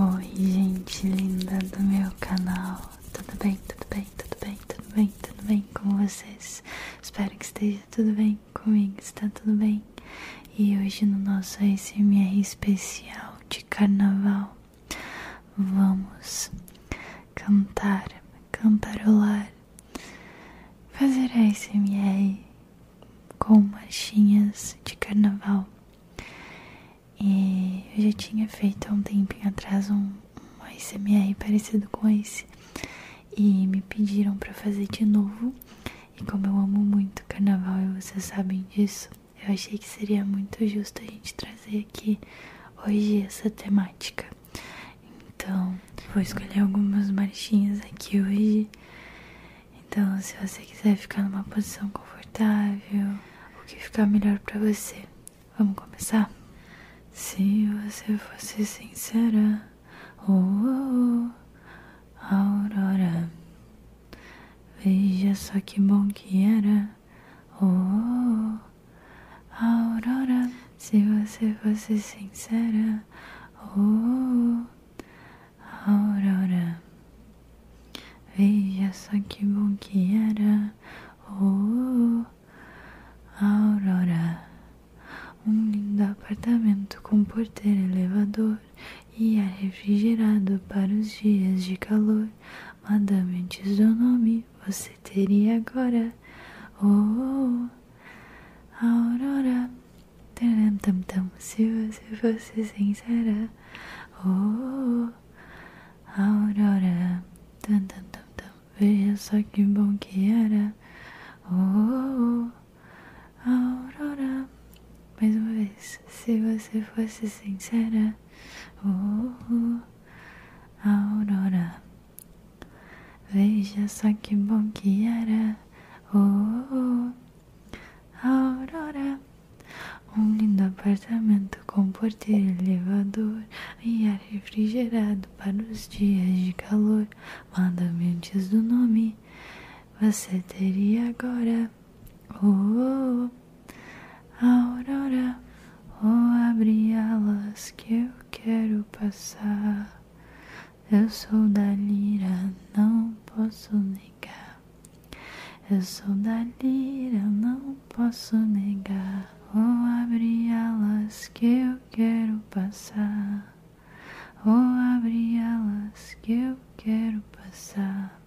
Oi, gente linda do meu canal. Tudo bem, tudo bem, tudo bem, tudo bem, tudo bem com vocês? Espero que esteja tudo bem comigo, está tudo bem. E hoje no nosso ASMR especial de carnaval, vamos cantar, cantarolar, fazer ASMR com marchinhas de carnaval. E eu já tinha feito há um tempinho atrás um, um ASMR parecido com esse. E me pediram para fazer de novo. E como eu amo muito carnaval e vocês sabem disso, eu achei que seria muito justo a gente trazer aqui hoje essa temática. Então, vou escolher algumas marchinhas aqui hoje. Então, se você quiser ficar numa posição confortável, o que ficar melhor para você, vamos começar? Se você fosse sincera, oh, oh, oh, Aurora, veja só que bom que era, oh, oh, oh Aurora. Se você fosse sincera, oh, oh, oh Aurora, veja só que bom que era, oh, oh Aurora. Um lindo apartamento com porteiro elevador e ar refrigerado para os dias de calor. Madame, antes do nome, você teria agora. Oh, oh, oh Aurora. Taram, tam, tam, se você fosse sincera. Oh, oh, Aurora. Tam, tam, tam, tam. Veja só que bom que era. Oh, oh, Aurora. Mais uma vez, se você fosse sincera, oh, oh, Aurora, veja só que bom que era, oh, oh, Aurora, apartamento com porteiro elevador e ar refrigerado para os dias de calor. Manda-me antes do nome, você teria agora, oh, oh Aurora, oh abre alas que eu quero passar. Eu sou da lira, não posso negar. Eu sou da lira, não posso negar. Abre alas que eu quero passar. Oh abre alas que eu quero passar.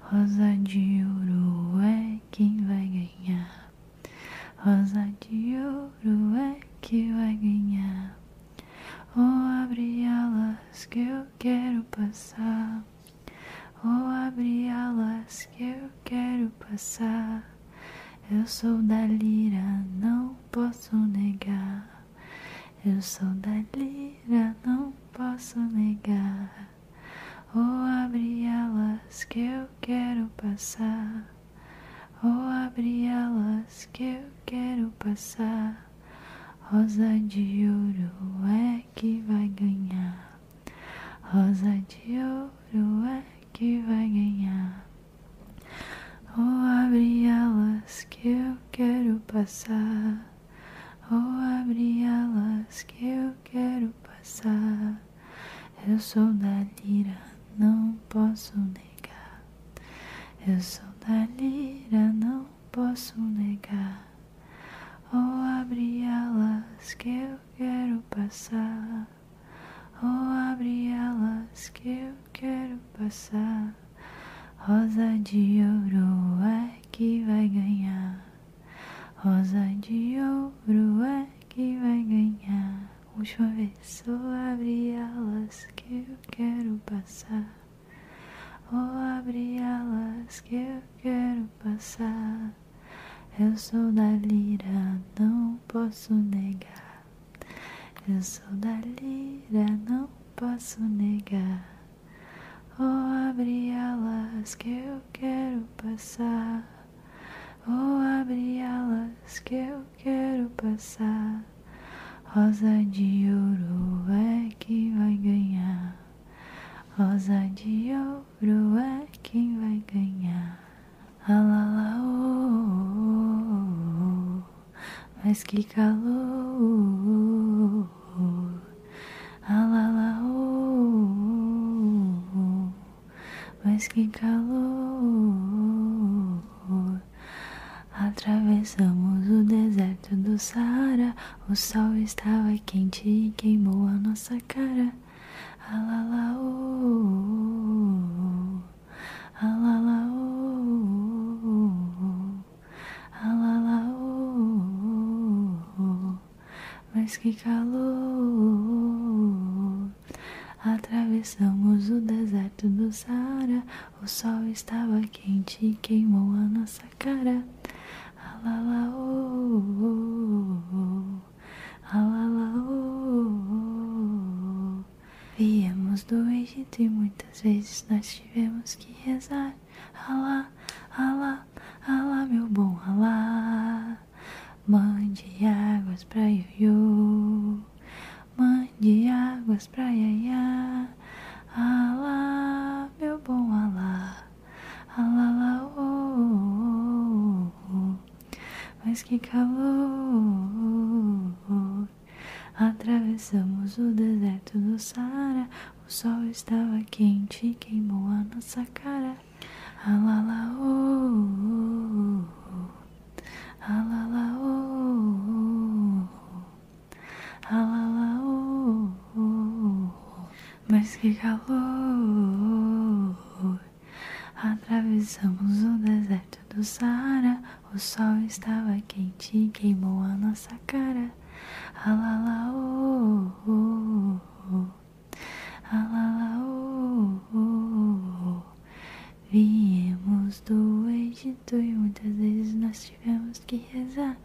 Rosa de ouro é quem vai ganhar. Rosa de ouro é que vai ganhar. Oh, abre alas que eu quero passar. Oh, abre alas que eu quero passar. Eu sou da lira, não posso negar. Eu sou da lira, não posso negar. Oh, abre alas que eu quero passar. Oh, abre alas que eu quero passar. Rosa de ouro é que vai ganhar. Rosa de ouro é que vai ganhar. Oh, abre alas que eu quero passar. Oh, abre alas que eu quero passar. Eu sou da lira, não posso negar. Eu sou da lira, não posso negar. Oh, abre alas que eu quero passar. Oh, abre alas que eu quero passar. Rosa de ouro é que vai ganhar. Rosa de ouro é que vai ganhar. Última vez, só abre alas que eu quero passar. Oh, abre alas que eu quero passar. Eu sou da lira, não posso negar. Eu sou da lira, não posso negar. Oh, abre alas que eu quero passar. Oh, abre alas que eu quero passar. Rosa de ouro é que vai ganhar. Rosa de ouro é quem vai ganhar. Alala, oh, oh, oh, mas que calor. Alala, oh, oh, mas que calor. Atravessamos o deserto do Saara. O sol estava quente e queimou a nossa cara. Alala, oh, alala, oh, alala, oh, mas que calor. Atravessamos o deserto do Saara. O sol estava quente e queimou a nossa cara. Alala, oh, oh, oh, Viemos do Egito e muitas vezes nós tivemos que rezar. Alá, alá, alá, meu bom alá. Mande águas pra Ioiô. Mande águas pra Iaiá. Alá, meu bom alá. Alá, oh, oh, oh, mas que calor. Atravessamos o deserto do Saara. O sol estava quente e queimou a nossa cara. Alala, oh, oh, oh. Alala, oh, oh, Alala, oh, oh, mas que calor. Atravessamos o deserto do Saara. O sol estava quente e queimou a nossa cara. Alala, oh, oh, oh. Alala, oh, oh. Viemos do Egito e muitas vezes nós tivemos que rezar.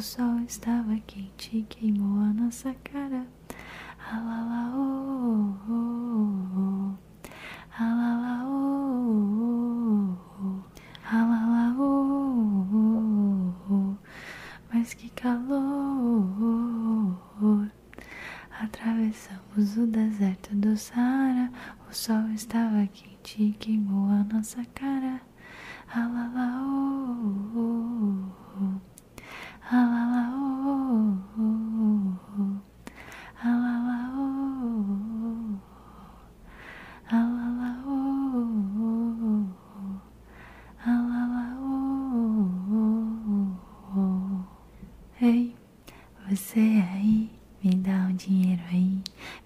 O sol estava quente e queimou a nossa cara. Alala, oh, oh, oh. Alala, oh, oh, oh. Alala, oh, oh, oh. mas que calor. Atravessamos o deserto do Saara. O sol estava quente e queimou a nossa cara. Alala, oh, oh, oh. Alala, oh, oh, oh. Alala, oh, oh, oh. Alala, oh, oh, oh. Alala, oh, oh, oh. Ei, você aí, me dá um dinheiro aí,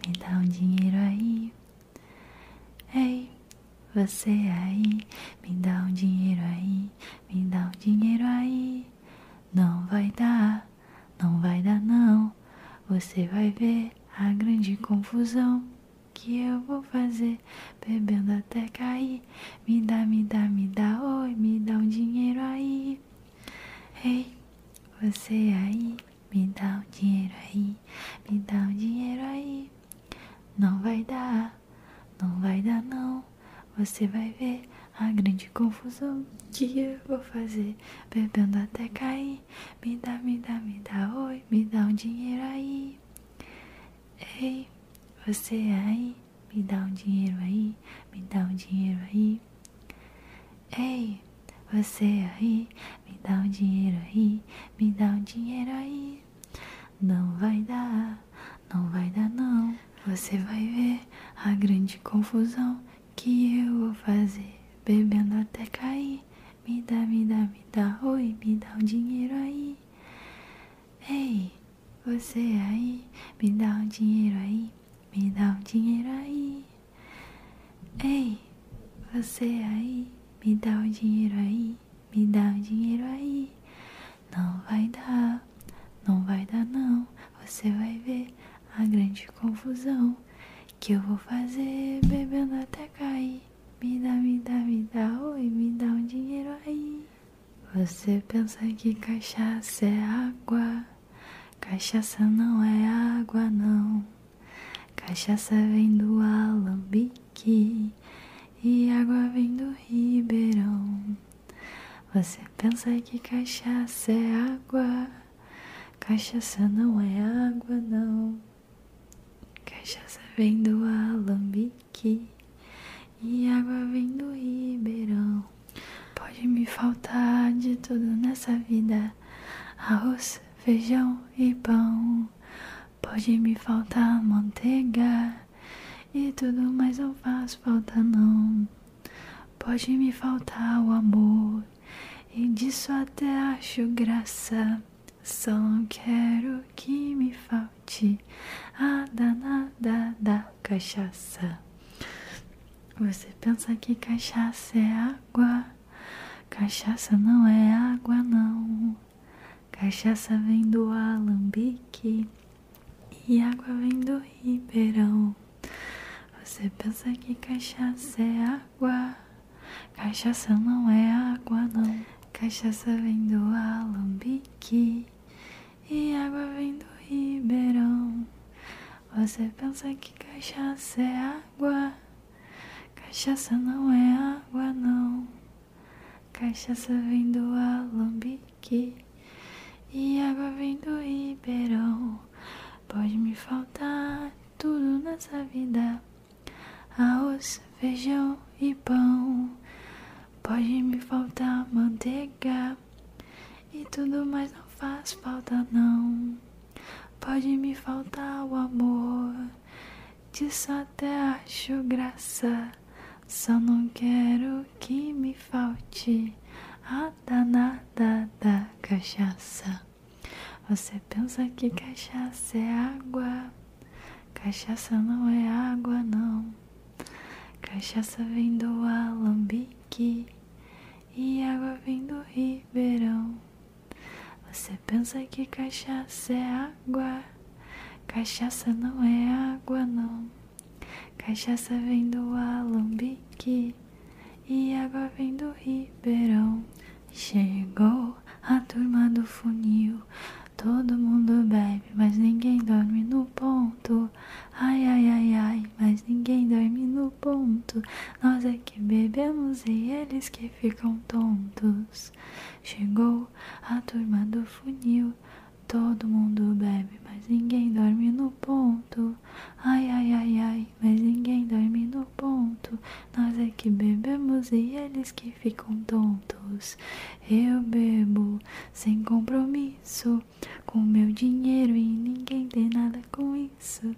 me dá um dinheiro aí. Ei, você aí, me dá um dinheiro aí, me dá um dinheiro aí. Não vai dar, não vai dar não. Você vai ver a grande confusão que eu vou fazer, bebendo até cair. Me dá, me dá, me dá, oi, me dá um dinheiro aí. Ei, você aí, me dá um dinheiro aí, me dá um dinheiro aí. Não vai dar, não vai dar não. Você vai ver a grande confusão que eu vou fazer, bebendo até cair. Me dá, me dá, me dá, oi, me dá um dinheiro aí. Ei, você aí, me dá um dinheiro aí, me dá um dinheiro aí. Ei, você aí, me dá um dinheiro aí, me dá um dinheiro aí. Não vai dar, não vai dar não. Você vai ver a grande confusão que eu vou fazer, bebendo até cair. Me dá, me dá, me dá, oi, me dá um dinheiro aí. Ei, você aí, me dá um dinheiro aí, me dá um dinheiro aí. Ei, você aí, me dá um dinheiro aí, me dá um dinheiro aí. Não vai dar, não vai dar não. Você vai ver a grande confusão que eu vou fazer bebendo até cair. Me dá, me dá, me dá, oi, me dá um dinheiro aí. Você pensa que cachaça é água, cachaça não é água não. Cachaça vem do alambique e água vem do ribeirão. Você pensa que cachaça é água, cachaça não é água não. Cachaça vem do alambique e água vem do ribeirão. Pode me faltar de tudo nessa vida: arroz, feijão e pão. Pode me faltar manteiga e tudo mais não faz falta não. Pode me faltar o amor e disso até acho graça. Só não quero que me falte a danada da cachaça. Você pensa que cachaça é água? Cachaça não é água, não. Cachaça vem do alambique e água vem do ribeirão. Você pensa que cachaça é água? Cachaça não é água, não. Cachaça vem do alambique e água vem do ribeirão. Você pensa que cachaça é água? Cachaça não é água, não. Cachaça vem do alambique e água vem do ribeirão. Pode me faltar tudo nessa vida: arroz, feijão e pão. Pode me faltar manteiga e tudo mais não faz falta não. Pode me faltar o amor, disso até acho graça. Só não quero que me falte a danada da cachaça. Você pensa que cachaça é água? Cachaça não é água, não. Cachaça vem do alambique e água vem do ribeirão. Você pensa que cachaça é água? Cachaça não é água, não. Cachaça vem do alambique e água vem do ribeirão. Chegou a turma do funil. Todo mundo bebe, mas ninguém dorme no ponto. Ai, ai, ai, ai, mas ninguém dorme no ponto. Nós é que bebemos e eles que ficam tontos. Chegou a turma do funil. Todo mundo bebe, mas ninguém dorme no ponto. Ai, ai, ai, ai, mas ninguém dorme no ponto. Nós é que bebemos e eles que ficam tontos. Eu bebo sem compromisso com meu dinheiro e ninguém tem nada com isso.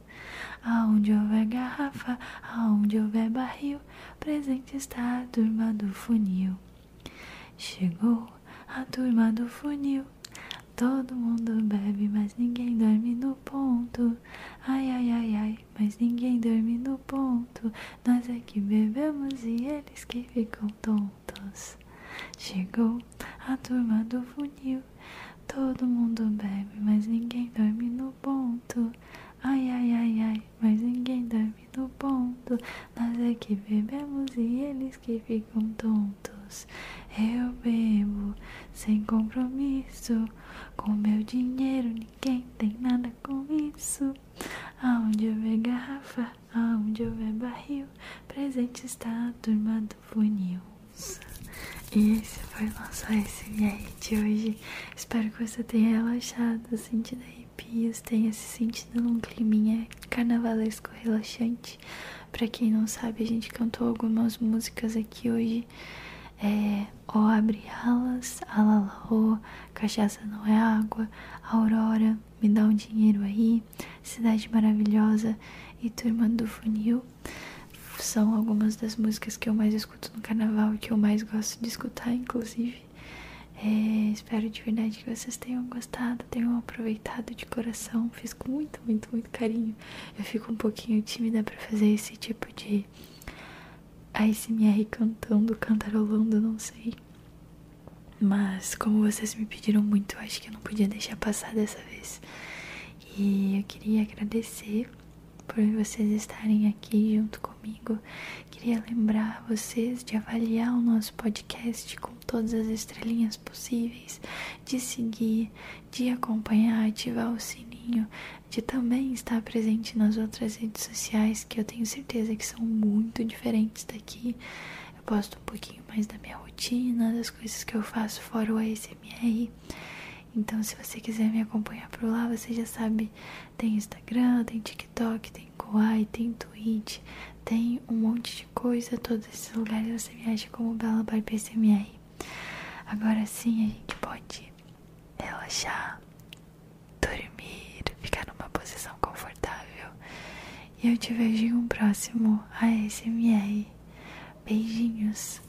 Aonde houver garrafa, aonde houver barril, presente está a turma do funil. Chegou a turma do funil. Todo mundo bebe, mas ninguém dorme no ponto. Ai, ai, ai, ai, mas ninguém dorme no ponto. Nós é que bebemos e eles que ficam tontos. Chegou a turma do funil. Todo mundo bebe, mas ninguém dorme no ponto. Ai, ai, ai, ai, mas ninguém dorme no ponto. Nós é que bebemos e eles que ficam tontos. Eu bebo sem compromisso com meu dinheiro, ninguém tem nada com isso. Aonde houver garrafa, aonde houver barril, presente está a turma do funil. E esse foi o nosso SMR de hoje. Espero que você tenha relaxado, sentido arrepios, tenha se sentido num climinha carnavalesco relaxante. Pra quem não sabe, a gente cantou algumas músicas aqui hoje é O Abre Alas, Alalaô, Cachaça Não é Água, Aurora, Me Dá um Dinheiro Aí, Cidade Maravilhosa e Turma do Funil. São algumas das músicas que eu mais escuto no carnaval e que eu mais gosto de escutar, inclusive. É, espero de verdade que vocês tenham gostado, tenham aproveitado de coração. Fiz com muito, muito, muito carinho. Eu fico um pouquinho tímida para fazer esse tipo de ASMR cantando, cantarolando, não sei. Mas como vocês me pediram muito, acho que eu não podia deixar passar dessa vez. E eu queria agradecer por vocês estarem aqui junto comigo. Queria lembrar vocês de avaliar o nosso podcast com todas as estrelinhas possíveis, de seguir, de acompanhar, ativar o sininho, de também estar presente nas outras redes sociais que eu tenho certeza que são muito diferentes daqui. Eu posto um pouquinho mais da minha rotina, das coisas que eu faço fora o ASMR. Então, se você quiser me acompanhar por lá, você já sabe, tem Instagram, tem TikTok, tem Kawaii, tem Twitch, tem um monte de coisa. Todos esses lugares você me acha como Bela by PCMR. Agora sim, a gente pode relaxar, dormir, ficar numa posição confortável. E eu te vejo em um próximo ASMR. Beijinhos.